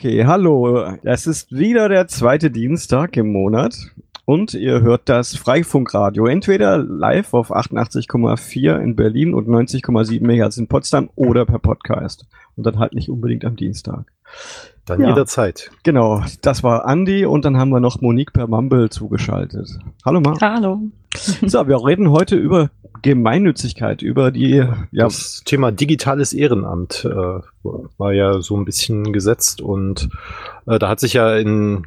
Okay, hallo. Es ist wieder der zweite Dienstag im Monat und ihr hört das Freifunkradio entweder live auf 88,4 in Berlin und 90,7 MHz in Potsdam oder per Podcast. Und dann halt nicht unbedingt am Dienstag. Dann ja, jederzeit. Genau, das war Andi und dann haben wir noch Monique per Mumble zugeschaltet. Hallo Ma. Hallo. So, wir reden heute über Gemeinnützigkeit, über die ja. Das Thema digitales Ehrenamt äh, war ja so ein bisschen gesetzt und äh, da hat sich ja in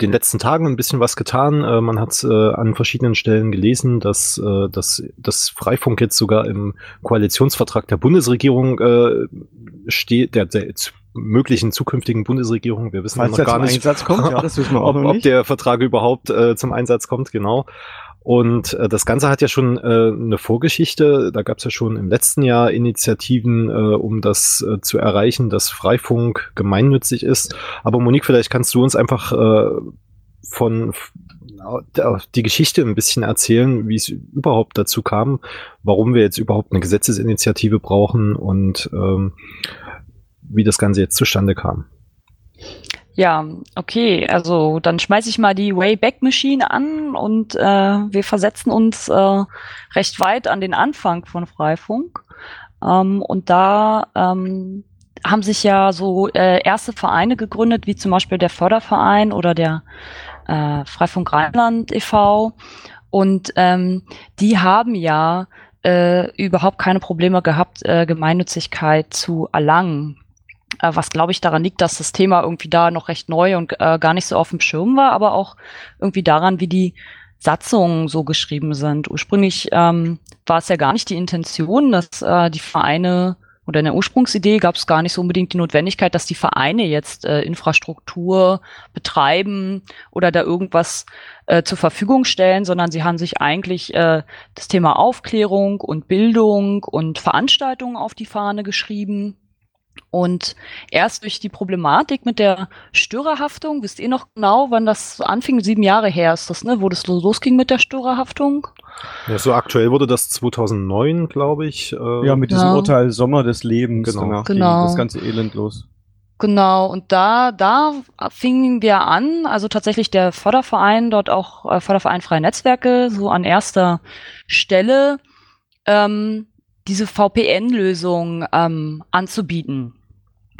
den letzten Tagen ein bisschen was getan. Äh, man hat äh, an verschiedenen Stellen gelesen, dass, äh, dass das Freifunk jetzt sogar im Koalitionsvertrag der Bundesregierung äh, steht, der, der möglichen zukünftigen Bundesregierung. Wir wissen Falls noch gar nicht, kommt, ja, das wissen wir auch ob, ob der Vertrag überhaupt äh, zum Einsatz kommt, genau. Und äh, das Ganze hat ja schon äh, eine Vorgeschichte. Da gab es ja schon im letzten Jahr Initiativen, äh, um das äh, zu erreichen, dass Freifunk gemeinnützig ist. Aber Monique, vielleicht kannst du uns einfach äh, von die Geschichte ein bisschen erzählen, wie es überhaupt dazu kam, warum wir jetzt überhaupt eine Gesetzesinitiative brauchen und ähm, wie das Ganze jetzt zustande kam. Ja, okay. Also dann schmeiße ich mal die Wayback Machine an und äh, wir versetzen uns äh, recht weit an den Anfang von Freifunk. Ähm, und da ähm, haben sich ja so äh, erste Vereine gegründet, wie zum Beispiel der Förderverein oder der äh, Freifunk Rheinland e.V. Und ähm, die haben ja äh, überhaupt keine Probleme gehabt, äh, Gemeinnützigkeit zu erlangen was glaube ich daran liegt, dass das Thema irgendwie da noch recht neu und äh, gar nicht so auf dem Schirm war, aber auch irgendwie daran, wie die Satzungen so geschrieben sind. Ursprünglich ähm, war es ja gar nicht die Intention, dass äh, die Vereine oder in der Ursprungsidee gab es gar nicht so unbedingt die Notwendigkeit, dass die Vereine jetzt äh, Infrastruktur betreiben oder da irgendwas äh, zur Verfügung stellen, sondern sie haben sich eigentlich äh, das Thema Aufklärung und Bildung und Veranstaltungen auf die Fahne geschrieben und erst durch die Problematik mit der Störerhaftung, wisst ihr noch genau, wann das anfing? Sieben Jahre her ist das, ne? Wo das losging mit der Störerhaftung? Ja, so aktuell wurde das 2009, glaube ich. Äh ja, mit diesem ja. Urteil Sommer des Lebens. Genau. Danach genau. das ganze Elend los. Genau, und da, da fingen wir an, also tatsächlich der Förderverein, dort auch äh, Förderverein Freie Netzwerke, so an erster Stelle, ähm, diese VPN-Lösung ähm, anzubieten.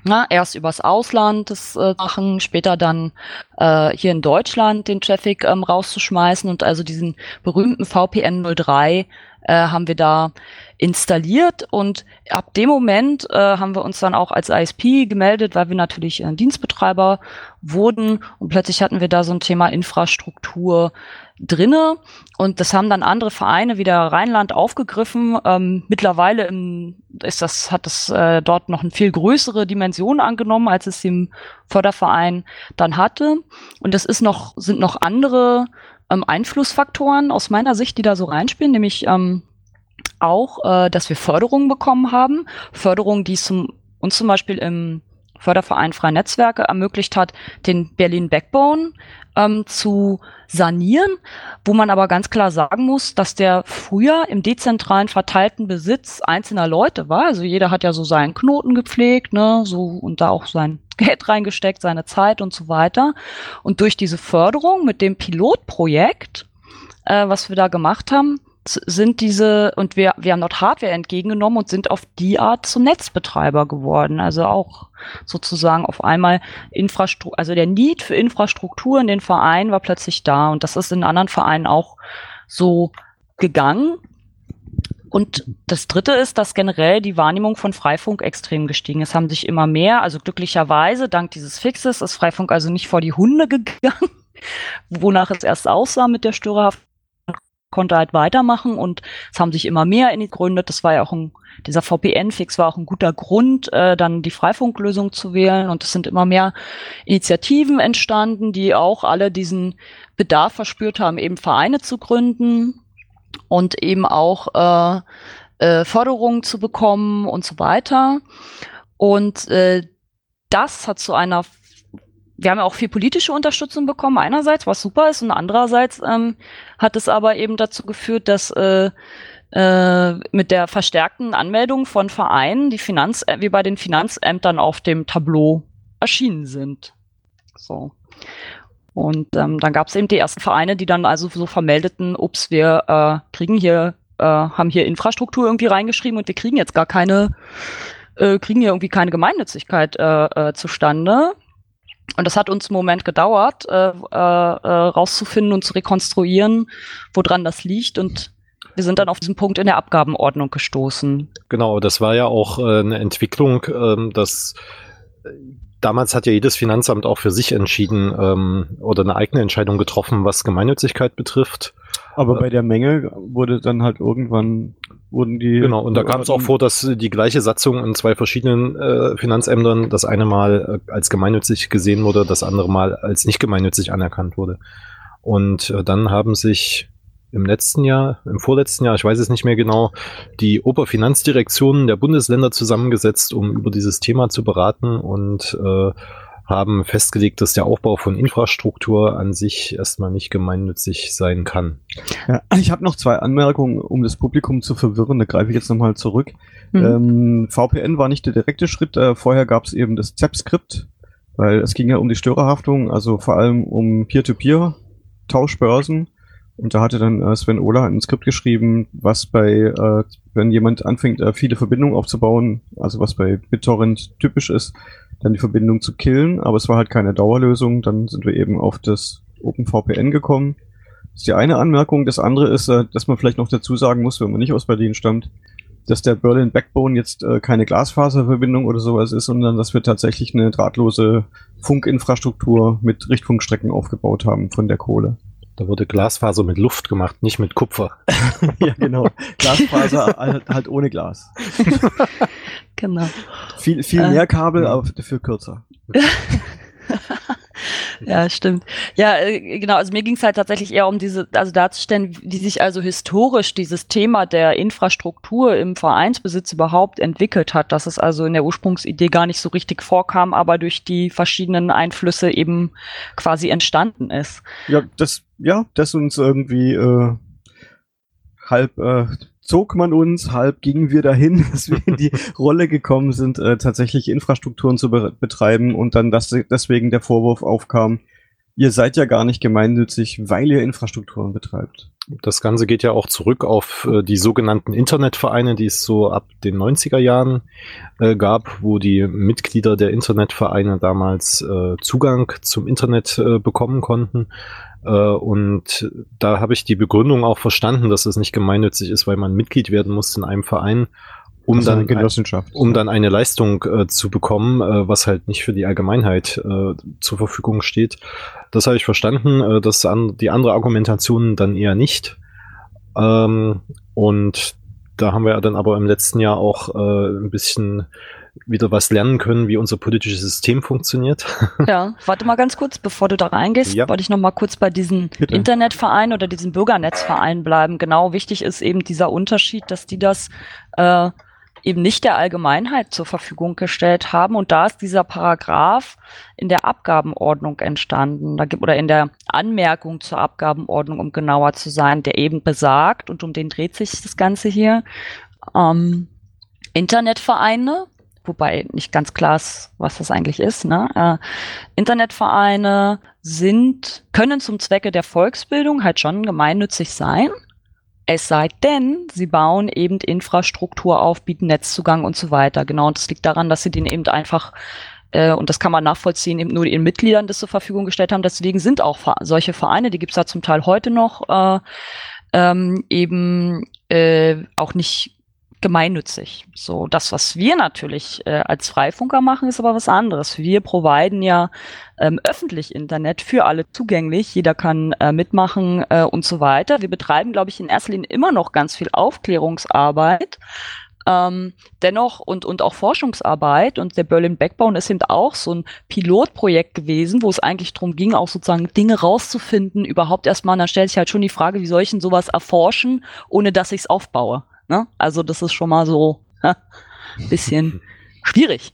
Na, erst übers Ausland das äh, machen, später dann äh, hier in Deutschland den Traffic ähm, rauszuschmeißen. Und also diesen berühmten VPN 03 äh, haben wir da installiert. Und ab dem Moment äh, haben wir uns dann auch als ISP gemeldet, weil wir natürlich äh, Dienstbetreiber wurden. Und plötzlich hatten wir da so ein Thema Infrastruktur drinne und das haben dann andere Vereine wie der Rheinland aufgegriffen. Ähm, mittlerweile im, ist das, hat das äh, dort noch eine viel größere Dimension angenommen, als es im Förderverein dann hatte. Und das ist noch, sind noch andere ähm, Einflussfaktoren aus meiner Sicht, die da so reinspielen, nämlich ähm, auch, äh, dass wir Förderungen bekommen haben. Förderungen, die zum, uns zum Beispiel im Förderverein Freie Netzwerke ermöglicht hat, den Berlin Backbone ähm, zu sanieren, wo man aber ganz klar sagen muss, dass der früher im dezentralen verteilten Besitz einzelner Leute war. Also jeder hat ja so seinen Knoten gepflegt, ne, so und da auch sein Geld reingesteckt, seine Zeit und so weiter. Und durch diese Förderung mit dem Pilotprojekt, äh, was wir da gemacht haben, sind diese, und wir, wir haben dort Hardware entgegengenommen und sind auf die Art zum Netzbetreiber geworden. Also auch sozusagen auf einmal Infrastruktur, also der Need für Infrastruktur in den Vereinen war plötzlich da und das ist in anderen Vereinen auch so gegangen. Und das dritte ist, dass generell die Wahrnehmung von Freifunk extrem gestiegen ist. Haben sich immer mehr, also glücklicherweise, dank dieses Fixes, ist Freifunk also nicht vor die Hunde gegangen, wonach es erst aussah mit der Störerhaft konnte halt weitermachen und es haben sich immer mehr in die gegründet. Das war ja auch ein, dieser VPN-Fix war auch ein guter Grund, äh, dann die Freifunklösung zu wählen und es sind immer mehr Initiativen entstanden, die auch alle diesen Bedarf verspürt haben, eben Vereine zu gründen und eben auch äh, äh, Förderungen zu bekommen und so weiter. Und äh, das hat zu einer wir haben ja auch viel politische Unterstützung bekommen, einerseits, was super ist, und andererseits ähm, hat es aber eben dazu geführt, dass äh, äh, mit der verstärkten Anmeldung von Vereinen die Finanz, äh, wie bei den Finanzämtern auf dem Tableau erschienen sind. So. Und ähm, dann gab es eben die ersten Vereine, die dann also so vermeldeten, ups, wir äh, kriegen hier, äh, haben hier Infrastruktur irgendwie reingeschrieben und wir kriegen jetzt gar keine, äh, kriegen hier irgendwie keine Gemeinnützigkeit äh, äh, zustande. Und das hat uns einen Moment gedauert, äh, äh, äh, rauszufinden und zu rekonstruieren, woran das liegt. Und wir sind dann auf diesen Punkt in der Abgabenordnung gestoßen. Genau, das war ja auch äh, eine Entwicklung, äh, dass damals hat ja jedes Finanzamt auch für sich entschieden ähm, oder eine eigene Entscheidung getroffen, was Gemeinnützigkeit betrifft. Aber bei der Menge wurde dann halt irgendwann wurden die. Genau, und da kam es auch vor, dass die gleiche Satzung in zwei verschiedenen äh, Finanzämtern das eine Mal äh, als gemeinnützig gesehen wurde, das andere Mal als nicht gemeinnützig anerkannt wurde. Und äh, dann haben sich im letzten Jahr, im vorletzten Jahr, ich weiß es nicht mehr genau, die Oberfinanzdirektionen der Bundesländer zusammengesetzt, um über dieses Thema zu beraten und äh, haben festgelegt, dass der Aufbau von Infrastruktur an sich erstmal nicht gemeinnützig sein kann. Ja, ich habe noch zwei Anmerkungen, um das Publikum zu verwirren. Da greife ich jetzt nochmal zurück. Mhm. Ähm, VPN war nicht der direkte Schritt. Äh, vorher gab es eben das ZEP-Skript, weil es ging ja um die Störerhaftung, also vor allem um Peer-to-Peer-Tauschbörsen. Und da hatte dann äh, Sven Ola ein Skript geschrieben, was bei, äh, wenn jemand anfängt, äh, viele Verbindungen aufzubauen, also was bei BitTorrent typisch ist, dann die Verbindung zu killen, aber es war halt keine Dauerlösung. Dann sind wir eben auf das OpenVPN gekommen. Das ist die eine Anmerkung. Das andere ist, äh, dass man vielleicht noch dazu sagen muss, wenn man nicht aus Berlin stammt, dass der Berlin Backbone jetzt äh, keine Glasfaserverbindung oder sowas ist, sondern dass wir tatsächlich eine drahtlose Funkinfrastruktur mit Richtfunkstrecken aufgebaut haben von der Kohle. Da wurde Glasfaser mit Luft gemacht, nicht mit Kupfer. ja, genau. Glasfaser halt, halt, ohne Glas. genau. Viel, viel mehr Kabel, äh, aber dafür kürzer. ja, stimmt. Ja, äh, genau. Also mir ging es halt tatsächlich eher um diese, also darzustellen, wie sich also historisch dieses Thema der Infrastruktur im Vereinsbesitz überhaupt entwickelt hat, dass es also in der Ursprungsidee gar nicht so richtig vorkam, aber durch die verschiedenen Einflüsse eben quasi entstanden ist. Ja, das, ja, das uns irgendwie äh, halb äh, zog man uns, halb gingen wir dahin, dass wir in die Rolle gekommen sind, äh, tatsächlich Infrastrukturen zu be betreiben und dann dass deswegen der Vorwurf aufkam, ihr seid ja gar nicht gemeinnützig, weil ihr Infrastrukturen betreibt. Das Ganze geht ja auch zurück auf äh, die sogenannten Internetvereine, die es so ab den 90er Jahren äh, gab, wo die Mitglieder der Internetvereine damals äh, Zugang zum Internet äh, bekommen konnten. Äh, und da habe ich die Begründung auch verstanden, dass es nicht gemeinnützig ist, weil man Mitglied werden muss in einem Verein, um dann, Genossenschaft. um dann eine Leistung äh, zu bekommen, äh, was halt nicht für die Allgemeinheit äh, zur Verfügung steht. Das habe ich verstanden, äh, das an, die andere Argumentation dann eher nicht. Ähm, und da haben wir dann aber im letzten Jahr auch äh, ein bisschen wieder was lernen können, wie unser politisches System funktioniert. Ja, warte mal ganz kurz, bevor du da reingehst, ja. wollte ich noch mal kurz bei diesen Bitte. Internetvereinen oder diesen Bürgernetzvereinen bleiben. Genau, wichtig ist eben dieser Unterschied, dass die das äh, eben nicht der Allgemeinheit zur Verfügung gestellt haben. Und da ist dieser Paragraph in der Abgabenordnung entstanden, da gibt, oder in der Anmerkung zur Abgabenordnung, um genauer zu sein, der eben besagt, und um den dreht sich das Ganze hier, ähm, Internetvereine wobei nicht ganz klar ist, was das eigentlich ist. Ne? Äh, Internetvereine sind, können zum Zwecke der Volksbildung halt schon gemeinnützig sein. Es sei denn, sie bauen eben Infrastruktur auf, bieten Netzzugang und so weiter. Genau, und das liegt daran, dass sie den eben einfach äh, und das kann man nachvollziehen, eben nur ihren Mitgliedern das zur Verfügung gestellt haben. Deswegen sind auch solche Vereine, die gibt es da zum Teil heute noch, äh, ähm, eben äh, auch nicht gemeinnützig. So, das, was wir natürlich äh, als Freifunker machen, ist aber was anderes. Wir providen ja ähm, öffentlich Internet für alle zugänglich. Jeder kann äh, mitmachen äh, und so weiter. Wir betreiben, glaube ich, in erster Linie immer noch ganz viel Aufklärungsarbeit. Ähm, dennoch und, und auch Forschungsarbeit und der Berlin Backbone ist eben auch so ein Pilotprojekt gewesen, wo es eigentlich darum ging, auch sozusagen Dinge rauszufinden, überhaupt erstmal, da stellt sich halt schon die Frage, wie soll ich denn sowas erforschen, ohne dass ich es aufbaue. Ne? Also das ist schon mal so ein bisschen schwierig.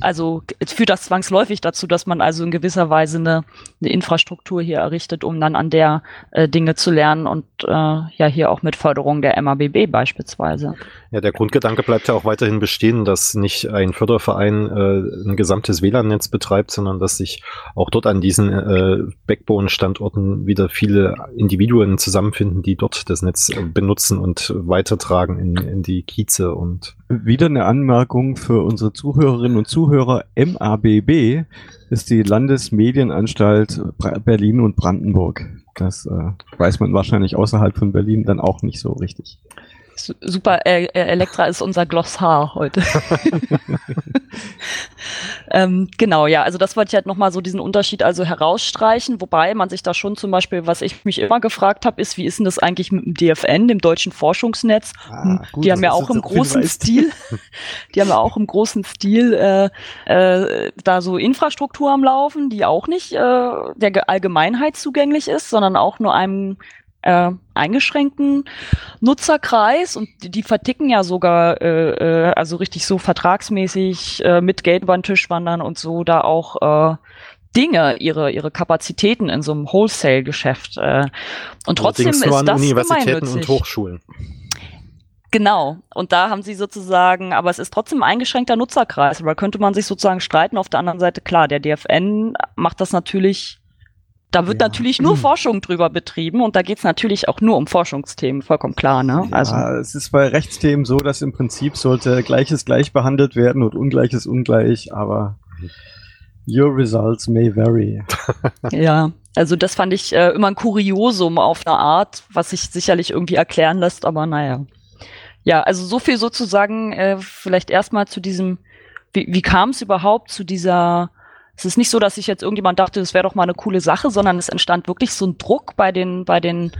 Also führt das zwangsläufig dazu, dass man also in gewisser Weise eine, eine Infrastruktur hier errichtet, um dann an der äh, Dinge zu lernen und äh, ja hier auch mit Förderung der MABB beispielsweise. Ja, der Grundgedanke bleibt ja auch weiterhin bestehen, dass nicht ein Förderverein äh, ein gesamtes WLAN-Netz betreibt, sondern dass sich auch dort an diesen äh, Backbone-Standorten wieder viele Individuen zusammenfinden, die dort das Netz äh, benutzen und weitertragen in, in die Kieze und wieder eine Anmerkung für unsere Zuhörerinnen und Zuhörer. MABB ist die Landesmedienanstalt Berlin und Brandenburg. Das äh, weiß man wahrscheinlich außerhalb von Berlin dann auch nicht so richtig. Super, äh, äh, Elektra ist unser Glossar heute. ähm, genau, ja, also das wollte ich halt nochmal so diesen Unterschied also herausstreichen, wobei man sich da schon zum Beispiel, was ich mich immer gefragt habe, ist, wie ist denn das eigentlich mit dem DFN, dem deutschen Forschungsnetz? Ah, hm, gut, die haben ja auch im großen Stil, die haben ja auch im großen Stil äh, äh, da so Infrastruktur am Laufen, die auch nicht äh, der Allgemeinheit zugänglich ist, sondern auch nur einem äh, eingeschränkten Nutzerkreis und die, die verticken ja sogar äh, äh, also richtig so vertragsmäßig äh, mit Geld über den Tisch wandern und so da auch äh, Dinge, ihre, ihre Kapazitäten in so einem Wholesale-Geschäft. Äh. Und trotzdem ist das Universitäten und Hochschulen. Genau. Und da haben sie sozusagen, aber es ist trotzdem ein eingeschränkter Nutzerkreis. Aber könnte man sich sozusagen streiten. Auf der anderen Seite, klar, der DFN macht das natürlich da wird ja. natürlich nur Forschung drüber betrieben und da geht es natürlich auch nur um Forschungsthemen, vollkommen klar. Ne? Ja, also es ist bei Rechtsthemen so, dass im Prinzip sollte Gleiches gleich behandelt werden und Ungleiches ungleich, aber your results may vary. ja, also das fand ich äh, immer ein Kuriosum auf eine Art, was sich sicherlich irgendwie erklären lässt, aber naja. Ja, also so viel sozusagen äh, vielleicht erstmal zu diesem, wie, wie kam es überhaupt zu dieser es ist nicht so, dass sich jetzt irgendjemand dachte, das wäre doch mal eine coole Sache, sondern es entstand wirklich so ein Druck bei den, bei den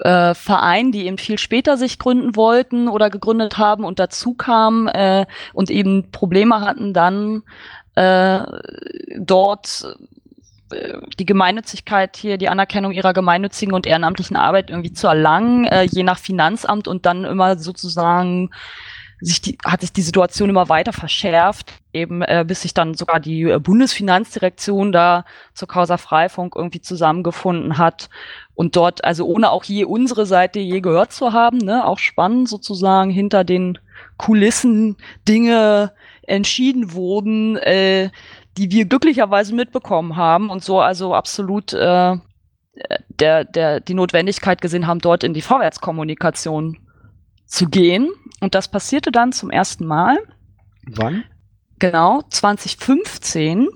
äh, Vereinen, die eben viel später sich gründen wollten oder gegründet haben und dazu kamen äh, und eben Probleme hatten, dann äh, dort äh, die Gemeinnützigkeit hier, die Anerkennung ihrer gemeinnützigen und ehrenamtlichen Arbeit irgendwie zu erlangen, äh, je nach Finanzamt und dann immer sozusagen sich die, hat sich die Situation immer weiter verschärft, eben äh, bis sich dann sogar die äh, Bundesfinanzdirektion da zur Causa Freifunk irgendwie zusammengefunden hat und dort, also ohne auch je unsere Seite je gehört zu haben, ne, auch spannend sozusagen hinter den Kulissen Dinge entschieden wurden, äh, die wir glücklicherweise mitbekommen haben und so also absolut äh, der, der, die Notwendigkeit gesehen haben, dort in die Vorwärtskommunikation zu gehen. Und das passierte dann zum ersten Mal. Wann? Genau, 2015,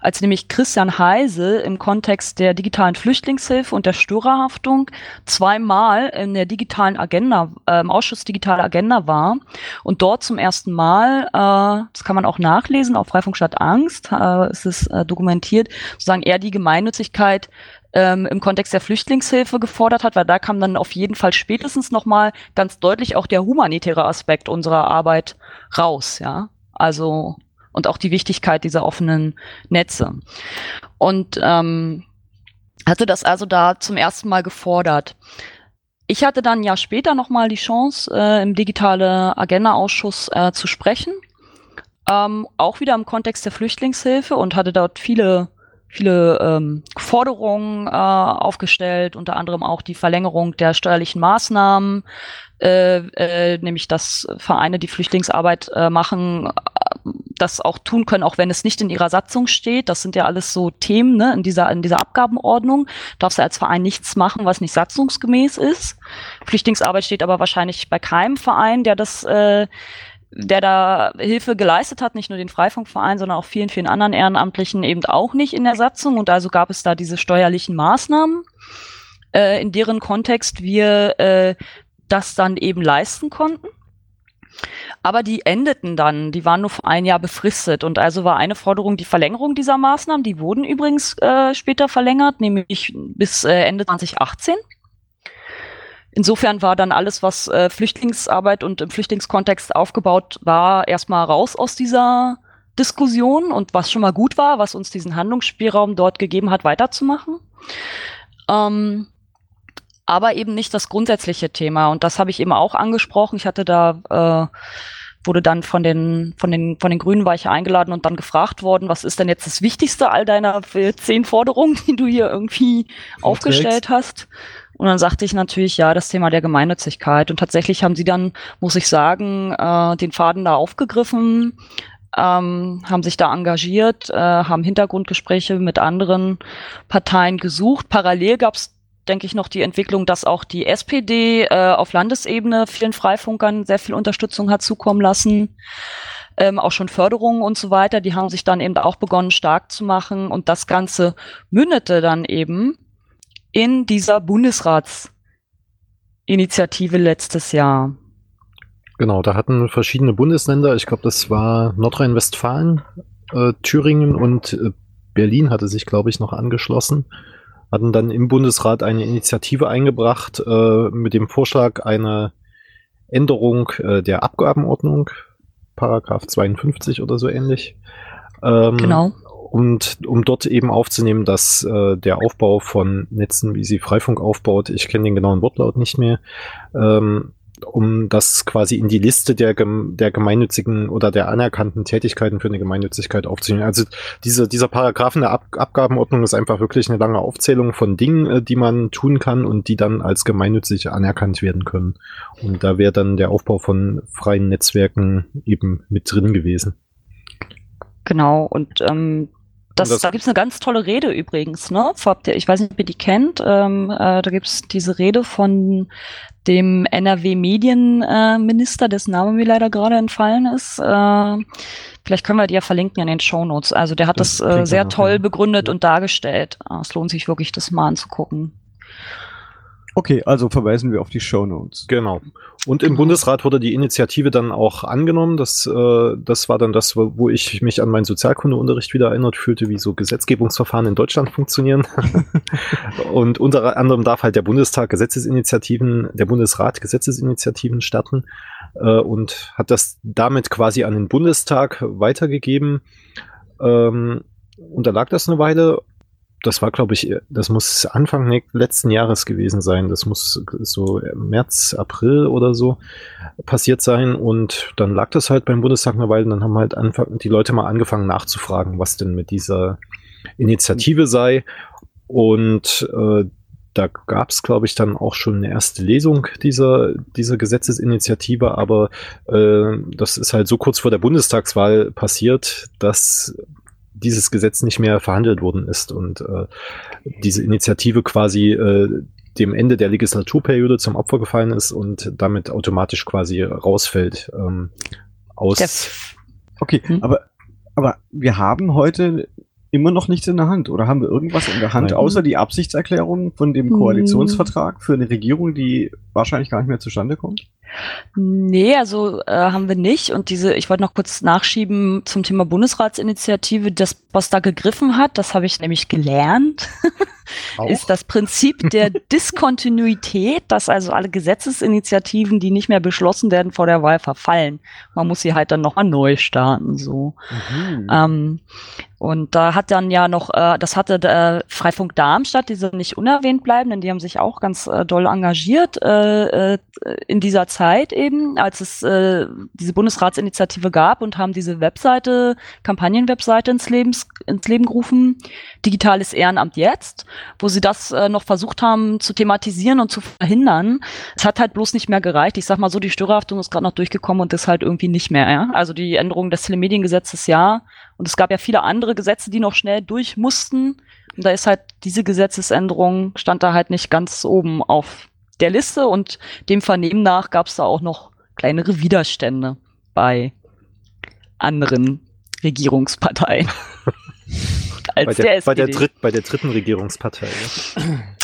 als nämlich Christian Heise im Kontext der digitalen Flüchtlingshilfe und der Störerhaftung zweimal in der digitalen Agenda, äh, im Ausschuss Digitale Agenda war und dort zum ersten Mal, äh, das kann man auch nachlesen auf Freifunk statt Angst, äh, ist es äh, dokumentiert, sozusagen er die Gemeinnützigkeit ähm, im Kontext der Flüchtlingshilfe gefordert hat, weil da kam dann auf jeden Fall spätestens nochmal ganz deutlich auch der humanitäre Aspekt unserer Arbeit raus, ja. Also und auch die Wichtigkeit dieser offenen Netze. Und ähm, hatte das also da zum ersten Mal gefordert. Ich hatte dann Jahr später nochmal die Chance, äh, im digitale Agenda-Ausschuss äh, zu sprechen. Ähm, auch wieder im Kontext der Flüchtlingshilfe und hatte dort viele viele ähm, Forderungen äh, aufgestellt, unter anderem auch die Verlängerung der steuerlichen Maßnahmen, äh, äh, nämlich dass Vereine, die Flüchtlingsarbeit äh, machen, äh, das auch tun können, auch wenn es nicht in ihrer Satzung steht. Das sind ja alles so Themen ne, in, dieser, in dieser Abgabenordnung. Darfst du als Verein nichts machen, was nicht satzungsgemäß ist. Flüchtlingsarbeit steht aber wahrscheinlich bei keinem Verein, der das äh, der da Hilfe geleistet hat, nicht nur den Freifunkverein, sondern auch vielen, vielen anderen Ehrenamtlichen eben auch nicht in der Satzung. Und also gab es da diese steuerlichen Maßnahmen, äh, in deren Kontext wir äh, das dann eben leisten konnten. Aber die endeten dann, die waren nur für ein Jahr befristet. Und also war eine Forderung die Verlängerung dieser Maßnahmen. Die wurden übrigens äh, später verlängert, nämlich bis äh, Ende 2018. Insofern war dann alles, was äh, Flüchtlingsarbeit und im Flüchtlingskontext aufgebaut war, erstmal raus aus dieser Diskussion und was schon mal gut war, was uns diesen Handlungsspielraum dort gegeben hat, weiterzumachen. Ähm, aber eben nicht das grundsätzliche Thema. Und das habe ich eben auch angesprochen. Ich hatte da äh, wurde dann von den, von den, von den Grünen war ich eingeladen und dann gefragt worden, was ist denn jetzt das Wichtigste all deiner zehn Forderungen, die du hier irgendwie aufgestellt hast? Und dann sagte ich natürlich, ja, das Thema der Gemeinnützigkeit. Und tatsächlich haben sie dann, muss ich sagen, äh, den Faden da aufgegriffen, ähm, haben sich da engagiert, äh, haben Hintergrundgespräche mit anderen Parteien gesucht. Parallel gab es denke ich, noch die Entwicklung, dass auch die SPD äh, auf Landesebene vielen Freifunkern sehr viel Unterstützung hat zukommen lassen. Ähm, auch schon Förderungen und so weiter, die haben sich dann eben auch begonnen stark zu machen und das Ganze mündete dann eben in dieser Bundesratsinitiative letztes Jahr. Genau, da hatten verschiedene Bundesländer, ich glaube, das war Nordrhein-Westfalen, äh, Thüringen und äh, Berlin hatte sich, glaube ich, noch angeschlossen, hatten dann im Bundesrat eine Initiative eingebracht äh, mit dem Vorschlag einer Änderung äh, der Abgabenordnung, Paragraph 52 oder so ähnlich. Ähm, genau und um dort eben aufzunehmen, dass äh, der Aufbau von Netzen, wie sie Freifunk aufbaut, ich kenne den genauen Wortlaut nicht mehr, ähm, um das quasi in die Liste der, der gemeinnützigen oder der anerkannten Tätigkeiten für eine Gemeinnützigkeit aufzunehmen. Also diese, dieser Paragraph in der Ab Abgabenordnung ist einfach wirklich eine lange Aufzählung von Dingen, äh, die man tun kann und die dann als gemeinnützig anerkannt werden können. Und da wäre dann der Aufbau von freien Netzwerken eben mit drin gewesen. Genau, und ähm, das, das, da gibt's eine ganz tolle Rede übrigens, ne? Ich weiß nicht, ob ihr die kennt. Ähm, äh, da gibt's diese Rede von dem NRW-Medienminister, äh, dessen Name mir leider gerade entfallen ist. Äh, vielleicht können wir die ja verlinken in den Show Notes. Also der hat das, das äh, sehr toll begründet ja. und dargestellt. Ah, es lohnt sich wirklich, das mal anzugucken. Okay, also verweisen wir auf die Show Notes. Genau. Und im Bundesrat wurde die Initiative dann auch angenommen. Das, äh, das war dann das, wo, wo ich mich an meinen Sozialkundeunterricht wieder erinnert fühlte, wie so Gesetzgebungsverfahren in Deutschland funktionieren. und unter anderem darf halt der Bundestag Gesetzesinitiativen, der Bundesrat Gesetzesinitiativen starten äh, und hat das damit quasi an den Bundestag weitergegeben. Ähm, unterlag das eine Weile das war, glaube ich, das muss Anfang letzten Jahres gewesen sein. Das muss so März, April oder so passiert sein. Und dann lag das halt beim Bundestag eine Weile. Und dann haben halt Anfang, die Leute mal angefangen nachzufragen, was denn mit dieser Initiative sei. Und äh, da gab es, glaube ich, dann auch schon eine erste Lesung dieser, dieser Gesetzesinitiative, aber äh, das ist halt so kurz vor der Bundestagswahl passiert, dass dieses Gesetz nicht mehr verhandelt worden ist und äh, diese Initiative quasi äh, dem Ende der Legislaturperiode zum Opfer gefallen ist und damit automatisch quasi rausfällt ähm, aus. Okay, hm? aber, aber wir haben heute immer noch nichts in der Hand oder haben wir irgendwas in der Hand, Nein. außer die Absichtserklärung von dem hm. Koalitionsvertrag für eine Regierung, die wahrscheinlich gar nicht mehr zustande kommt? Nee, also äh, haben wir nicht. Und diese, ich wollte noch kurz nachschieben zum Thema Bundesratsinitiative, das, was da gegriffen hat, das habe ich nämlich gelernt, ist das Prinzip der Diskontinuität, dass also alle Gesetzesinitiativen, die nicht mehr beschlossen werden, vor der Wahl verfallen. Man muss sie halt dann nochmal neu starten. So. Mhm. Ähm, und da hat dann ja noch, äh, das hatte äh, Freifunk Darmstadt, die sind nicht unerwähnt bleiben, denn die haben sich auch ganz äh, doll engagiert äh, äh, in dieser Zeit eben, als es äh, diese Bundesratsinitiative gab und haben diese Webseite, Kampagnenwebseite ins, Lebens, ins Leben gerufen, Digitales Ehrenamt jetzt, wo sie das äh, noch versucht haben zu thematisieren und zu verhindern. Es hat halt bloß nicht mehr gereicht. Ich sag mal so, die Störerhaftung ist gerade noch durchgekommen und ist halt irgendwie nicht mehr. Ja? Also die Änderung des Telemediengesetzes ja, und es gab ja viele andere Gesetze, die noch schnell durch mussten. Und da ist halt diese Gesetzesänderung, stand da halt nicht ganz oben auf der Liste. Und dem Vernehmen nach gab es da auch noch kleinere Widerstände bei anderen Regierungsparteien. Als bei, der, der bei, der dritt, bei der dritten Regierungspartei.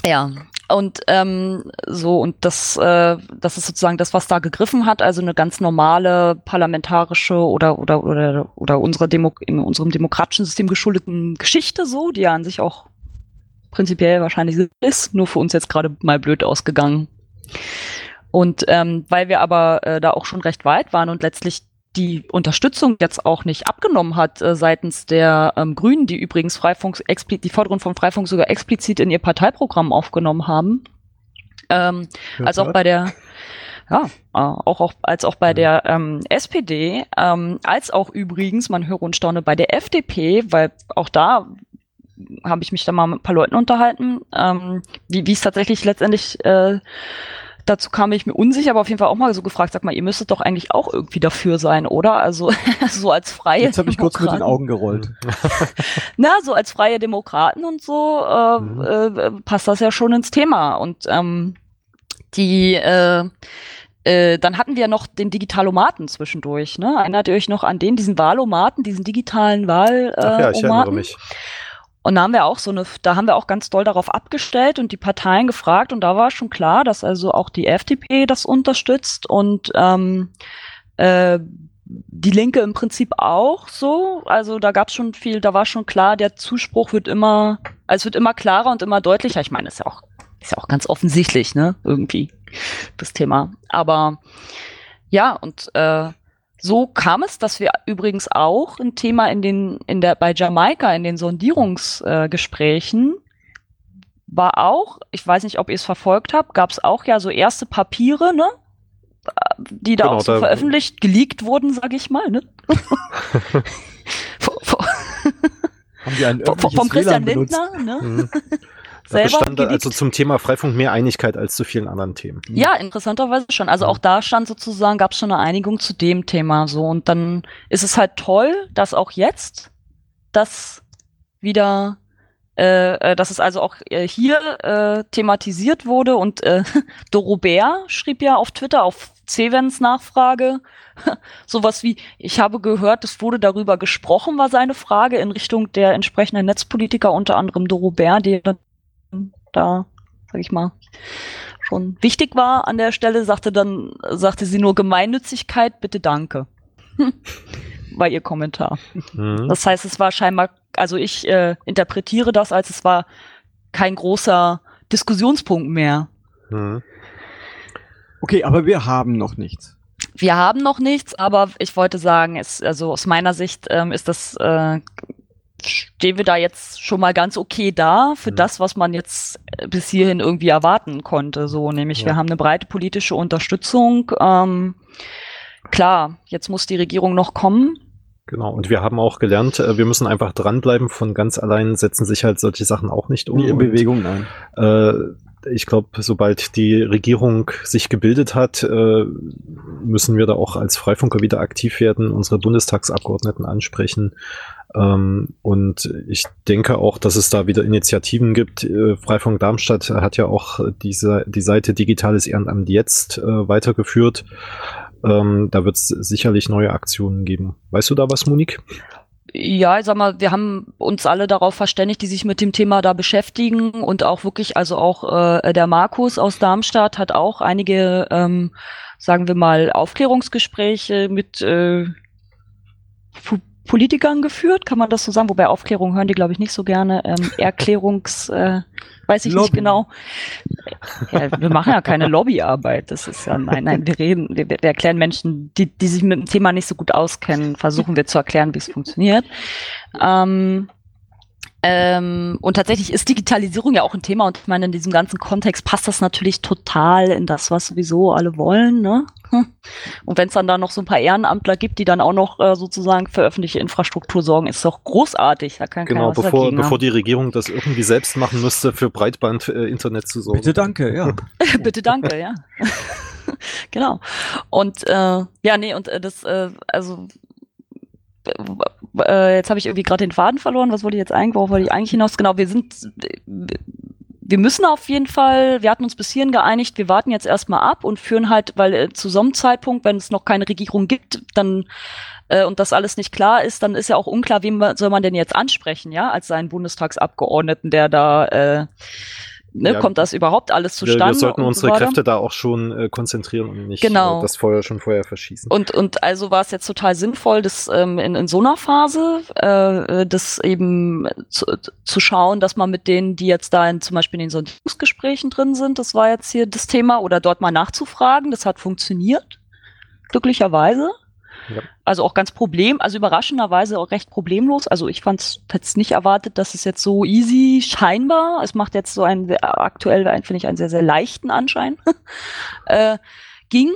Ja. ja. Und ähm, so, und das, äh, das ist sozusagen das, was da gegriffen hat, also eine ganz normale parlamentarische oder oder oder oder unsere Demo in unserem demokratischen System geschuldeten Geschichte so, die ja an sich auch prinzipiell wahrscheinlich ist, nur für uns jetzt gerade mal blöd ausgegangen. Und ähm, weil wir aber äh, da auch schon recht weit waren und letztlich die Unterstützung jetzt auch nicht abgenommen hat äh, seitens der ähm, Grünen, die übrigens Freifunk die Forderung von Freifunk sogar explizit in ihr Parteiprogramm aufgenommen haben. Ähm, als auch bei der ja, äh, auch, auch als auch bei der ähm, SPD, ähm, als auch übrigens, man höre und staune, bei der FDP, weil auch da habe ich mich da mal mit ein paar Leuten unterhalten, ähm, wie wie es tatsächlich letztendlich äh, dazu kam, ich mir unsicher, aber auf jeden Fall auch mal so gefragt, sag mal, ihr müsstet doch eigentlich auch irgendwie dafür sein, oder? Also so als freie Jetzt habe ich kurz mit den Augen gerollt. Na, so als freie Demokraten und so äh, mhm. äh, passt das ja schon ins Thema. Und ähm, die äh, äh, dann hatten wir noch den Digitalomaten zwischendurch. Ne? Erinnert ihr euch noch an den, diesen Wahlomaten, diesen digitalen Wahl? Äh, Ach ja, ich erinnere mich. Und da haben wir auch so eine, da haben wir auch ganz doll darauf abgestellt und die Parteien gefragt und da war schon klar, dass also auch die FDP das unterstützt und ähm, äh, die Linke im Prinzip auch so. Also da gab es schon viel, da war schon klar, der Zuspruch wird immer, also es wird immer klarer und immer deutlicher. Ich meine, ist ja auch, ist ja auch ganz offensichtlich, ne? Irgendwie das Thema. Aber ja, und äh, so kam es, dass wir übrigens auch ein Thema in den, in der, bei Jamaika, in den Sondierungsgesprächen, äh, war auch, ich weiß nicht, ob ihr es verfolgt habt, gab es auch ja so erste Papiere, ne? Die da genau, auch so da veröffentlicht, geleakt wurden, sag ich mal, ne? Haben die ein vom Christian Lindner, ne? Da bestand also zum Thema Freifunk mehr Einigkeit als zu vielen anderen Themen. Ja, interessanterweise schon. Also auch da stand sozusagen, gab es schon eine Einigung zu dem Thema so. Und dann ist es halt toll, dass auch jetzt das wieder, äh, äh dass es also auch äh, hier äh, thematisiert wurde. Und äh, Dorobert schrieb ja auf Twitter auf Cevens Nachfrage sowas wie, ich habe gehört, es wurde darüber gesprochen, war seine Frage in Richtung der entsprechenden Netzpolitiker, unter anderem Dorobert, die da, sag ich mal, schon wichtig war an der Stelle, sagte dann, sagte sie nur Gemeinnützigkeit, bitte danke. war ihr Kommentar. Mhm. Das heißt, es war scheinbar, also ich äh, interpretiere das als es war kein großer Diskussionspunkt mehr. Mhm. Okay, aber wir haben noch nichts. Wir haben noch nichts, aber ich wollte sagen, es, also aus meiner Sicht ähm, ist das äh, stehen wir da jetzt schon mal ganz okay da für mhm. das, was man jetzt äh, bis hierhin irgendwie erwarten konnte. So, nämlich ja. wir haben eine breite politische Unterstützung. Ähm, klar, jetzt muss die Regierung noch kommen. Genau, und wir haben auch gelernt, äh, wir müssen einfach dranbleiben. Von ganz allein setzen sich halt solche Sachen auch nicht um. Nie in Bewegung, nein. Äh, ich glaube, sobald die Regierung sich gebildet hat, äh, müssen wir da auch als Freifunker wieder aktiv werden, unsere Bundestagsabgeordneten ansprechen, ähm, und ich denke auch, dass es da wieder Initiativen gibt. Äh, Freifunk Darmstadt hat ja auch diese, die Seite Digitales Ehrenamt jetzt äh, weitergeführt. Ähm, da wird es sicherlich neue Aktionen geben. Weißt du da was, Monique? Ja, ich sag mal, wir haben uns alle darauf verständigt, die sich mit dem Thema da beschäftigen und auch wirklich, also auch äh, der Markus aus Darmstadt hat auch einige, ähm, sagen wir mal, Aufklärungsgespräche mit äh, Politikern geführt, kann man das so sagen? Wobei Aufklärung hören die, glaube ich, nicht so gerne. Ähm, Erklärungs, äh, weiß ich Lobby. nicht genau. Ja, wir machen ja keine Lobbyarbeit. Das ist ja, nein, nein, wir reden, wir, wir erklären Menschen, die, die sich mit dem Thema nicht so gut auskennen, versuchen wir zu erklären, wie es funktioniert. Ähm, ähm, und tatsächlich ist Digitalisierung ja auch ein Thema und ich meine, in diesem ganzen Kontext passt das natürlich total in das, was sowieso alle wollen. Ne? Und wenn es dann da noch so ein paar Ehrenamtler gibt, die dann auch noch äh, sozusagen für öffentliche Infrastruktur sorgen, ist doch großartig. Da kann genau, bevor, bevor die Regierung das irgendwie selbst machen müsste, für Breitband-Internet äh, zu sorgen. Bitte danke, ja. Bitte danke, ja. genau. Und äh, ja, nee, und äh, das, äh, also äh, jetzt habe ich irgendwie gerade den Faden verloren. Was wollte ich jetzt eigentlich, worauf wollte ich eigentlich hinaus? Genau, wir sind, wir müssen auf jeden Fall, wir hatten uns bis hierhin geeinigt, wir warten jetzt erstmal ab und führen halt, weil äh, zu so einem Zeitpunkt, wenn es noch keine Regierung gibt, dann äh, und das alles nicht klar ist, dann ist ja auch unklar, wen soll man denn jetzt ansprechen, ja, als seinen Bundestagsabgeordneten, der da äh, ne, ja, kommt das überhaupt alles zustande? Wir, wir sollten unsere so Kräfte da auch schon äh, konzentrieren und nicht genau. äh, das Feuer schon vorher verschießen. Und, und also war es jetzt total sinnvoll, das ähm, in, in so einer Phase, äh, das eben zu, zu schauen, dass man mit denen, die jetzt da in, zum Beispiel in den Sondierungsgesprächen drin sind, das war jetzt hier das Thema, oder dort mal nachzufragen, das hat funktioniert, glücklicherweise. Also auch ganz problem, also überraschenderweise auch recht problemlos. Also ich fand es nicht erwartet, dass es jetzt so easy scheinbar. Es macht jetzt so einen aktuell, finde ich, einen sehr, sehr leichten Anschein. äh, ging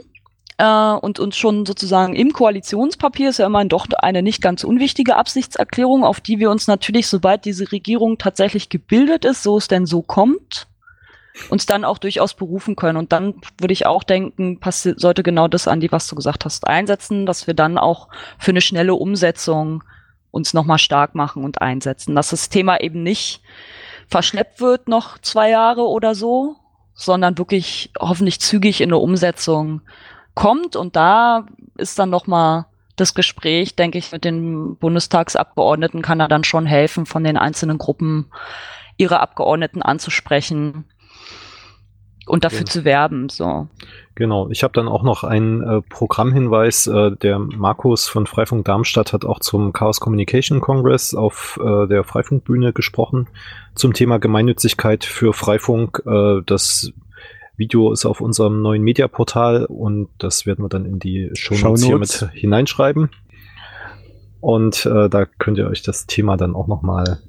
äh, und uns schon sozusagen im Koalitionspapier ist ja immerhin doch eine nicht ganz unwichtige Absichtserklärung, auf die wir uns natürlich, sobald diese Regierung tatsächlich gebildet ist, so es denn so kommt, uns dann auch durchaus berufen können. Und dann würde ich auch denken, sollte genau das, Andi, was du gesagt hast, einsetzen, dass wir dann auch für eine schnelle Umsetzung uns nochmal stark machen und einsetzen. Dass das Thema eben nicht verschleppt wird noch zwei Jahre oder so, sondern wirklich hoffentlich zügig in eine Umsetzung kommt. Und da ist dann nochmal das Gespräch, denke ich, mit den Bundestagsabgeordneten kann er dann schon helfen, von den einzelnen Gruppen ihre Abgeordneten anzusprechen und dafür ja. zu werben. So. Genau, ich habe dann auch noch einen äh, Programmhinweis. Äh, der Markus von Freifunk Darmstadt hat auch zum Chaos Communication Congress auf äh, der Freifunkbühne gesprochen zum Thema Gemeinnützigkeit für Freifunk. Äh, das Video ist auf unserem neuen Mediaportal und das werden wir dann in die Show Notes hier mit hineinschreiben. Und äh, da könnt ihr euch das Thema dann auch nochmal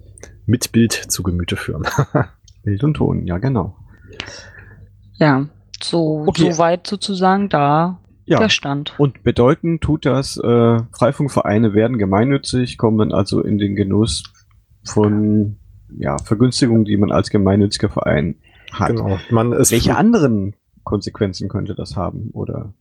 mit Bild zu Gemüte führen. Bild und Ton, ja genau. Ja, so, okay. so weit sozusagen da ja. der Stand. Und bedeuten tut das, äh, Freifunkvereine werden gemeinnützig, kommen dann also in den Genuss von ja, Vergünstigungen, die man als gemeinnütziger Verein hat. Genau. Man, Welche anderen Konsequenzen könnte das haben? Oder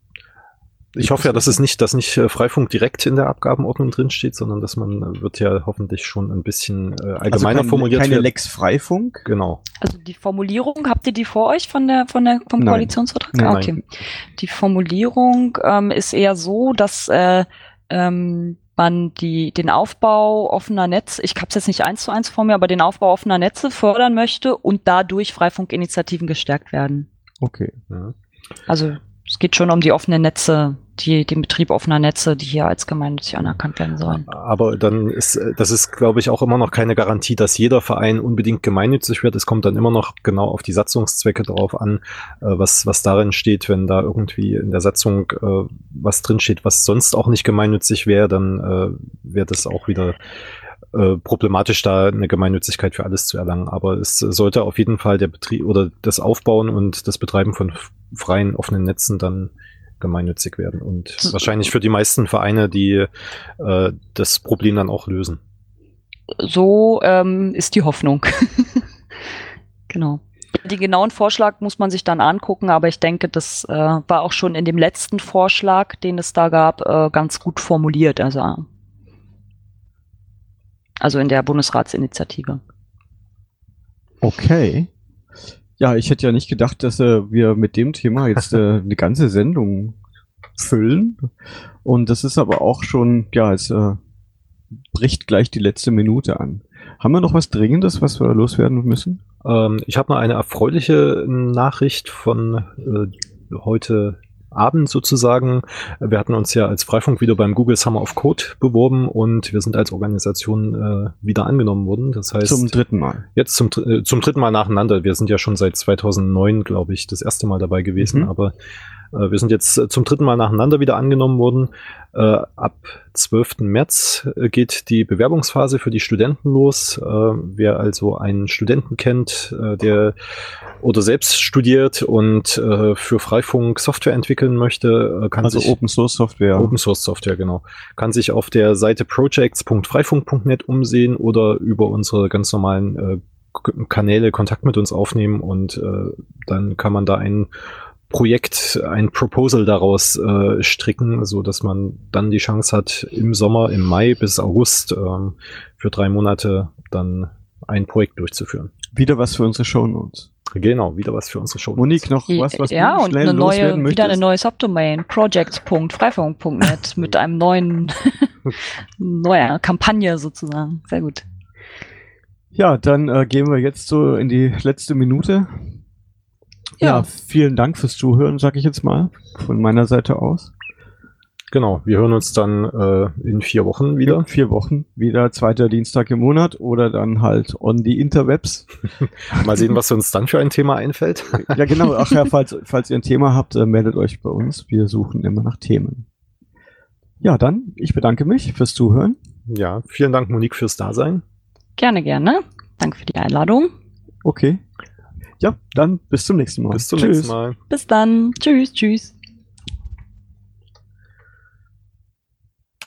ich hoffe ja, dass es nicht, dass nicht äh, Freifunk direkt in der Abgabenordnung drinsteht, sondern dass man äh, wird ja hoffentlich schon ein bisschen äh, allgemeiner also kein, formuliert. Keine Lex Freifunk? Genau. Also die Formulierung, habt ihr die vor euch von der, von der, vom Nein. Koalitionsvertrag? Nein. Okay. Die Formulierung ähm, ist eher so, dass äh, ähm, man die, den Aufbau offener Netz, ich habe es jetzt nicht eins zu eins vor mir, aber den Aufbau offener Netze fördern möchte und dadurch Freifunkinitiativen gestärkt werden. Okay. Ja. Also es geht schon um die offenen Netze, die, den Betrieb offener Netze, die hier als gemeinnützig anerkannt werden sollen. Aber dann ist, das ist, glaube ich, auch immer noch keine Garantie, dass jeder Verein unbedingt gemeinnützig wird. Es kommt dann immer noch genau auf die Satzungszwecke drauf an, äh, was, was darin steht. Wenn da irgendwie in der Satzung äh, was drinsteht, was sonst auch nicht gemeinnützig wäre, dann äh, wäre das auch wieder problematisch, da eine Gemeinnützigkeit für alles zu erlangen. Aber es sollte auf jeden Fall der Betrieb oder das Aufbauen und das Betreiben von freien, offenen Netzen dann gemeinnützig werden und wahrscheinlich für die meisten Vereine, die äh, das Problem dann auch lösen. So ähm, ist die Hoffnung. genau. Den genauen Vorschlag muss man sich dann angucken, aber ich denke, das äh, war auch schon in dem letzten Vorschlag, den es da gab, äh, ganz gut formuliert. Also also in der Bundesratsinitiative. Okay. Ja, ich hätte ja nicht gedacht, dass äh, wir mit dem Thema jetzt äh, eine ganze Sendung füllen. Und das ist aber auch schon, ja, es äh, bricht gleich die letzte Minute an. Haben wir noch was Dringendes, was wir loswerden müssen? Ähm, ich habe noch eine erfreuliche Nachricht von äh, heute Abend sozusagen. Wir hatten uns ja als Freifunk wieder beim Google Summer of Code beworben und wir sind als Organisation äh, wieder angenommen worden. Das heißt zum dritten Mal. Jetzt zum äh, zum dritten Mal nacheinander. Wir sind ja schon seit 2009, glaube ich, das erste Mal dabei gewesen, mhm. aber wir sind jetzt äh, zum dritten Mal nacheinander wieder angenommen worden. Äh, ab 12. März geht die Bewerbungsphase für die Studenten los. wer also einen Studenten kennt, der oder selbst studiert und für Freifunk Software entwickeln möchte, kann also sich Open Source Software. Open Source Software, genau. Kann sich auf der Seite projects.freifunk.net umsehen oder über unsere ganz normalen Kanäle Kontakt mit uns aufnehmen und dann kann man da einen Projekt, ein Proposal daraus äh, stricken, so dass man dann die Chance hat, im Sommer, im Mai bis August ähm, für drei Monate dann ein Projekt durchzuführen. Wieder was für unsere Show Notes. Genau, wieder was für unsere Show Notes. Monique, noch was, was ja, du schnell und eine neue, wieder eine neue Subdomain, projects.freifunk.net mit einem neuen, neuer Kampagne sozusagen. Sehr gut. Ja, dann äh, gehen wir jetzt so in die letzte Minute. Ja. ja, vielen Dank fürs Zuhören, sag ich jetzt mal, von meiner Seite aus. Genau, wir hören uns dann äh, in vier Wochen wieder. In vier Wochen, wieder zweiter Dienstag im Monat oder dann halt on the Interwebs. Mal sehen, was uns dann für ein Thema einfällt. ja, genau. Ach ja, falls, falls ihr ein Thema habt, äh, meldet euch bei uns. Wir suchen immer nach Themen. Ja, dann, ich bedanke mich fürs Zuhören. Ja, vielen Dank, Monique, fürs Dasein. Gerne, gerne. Danke für die Einladung. Okay. Ja, dann bis zum nächsten Mal. Bis zum tschüss. nächsten Mal. Bis dann. Tschüss, tschüss.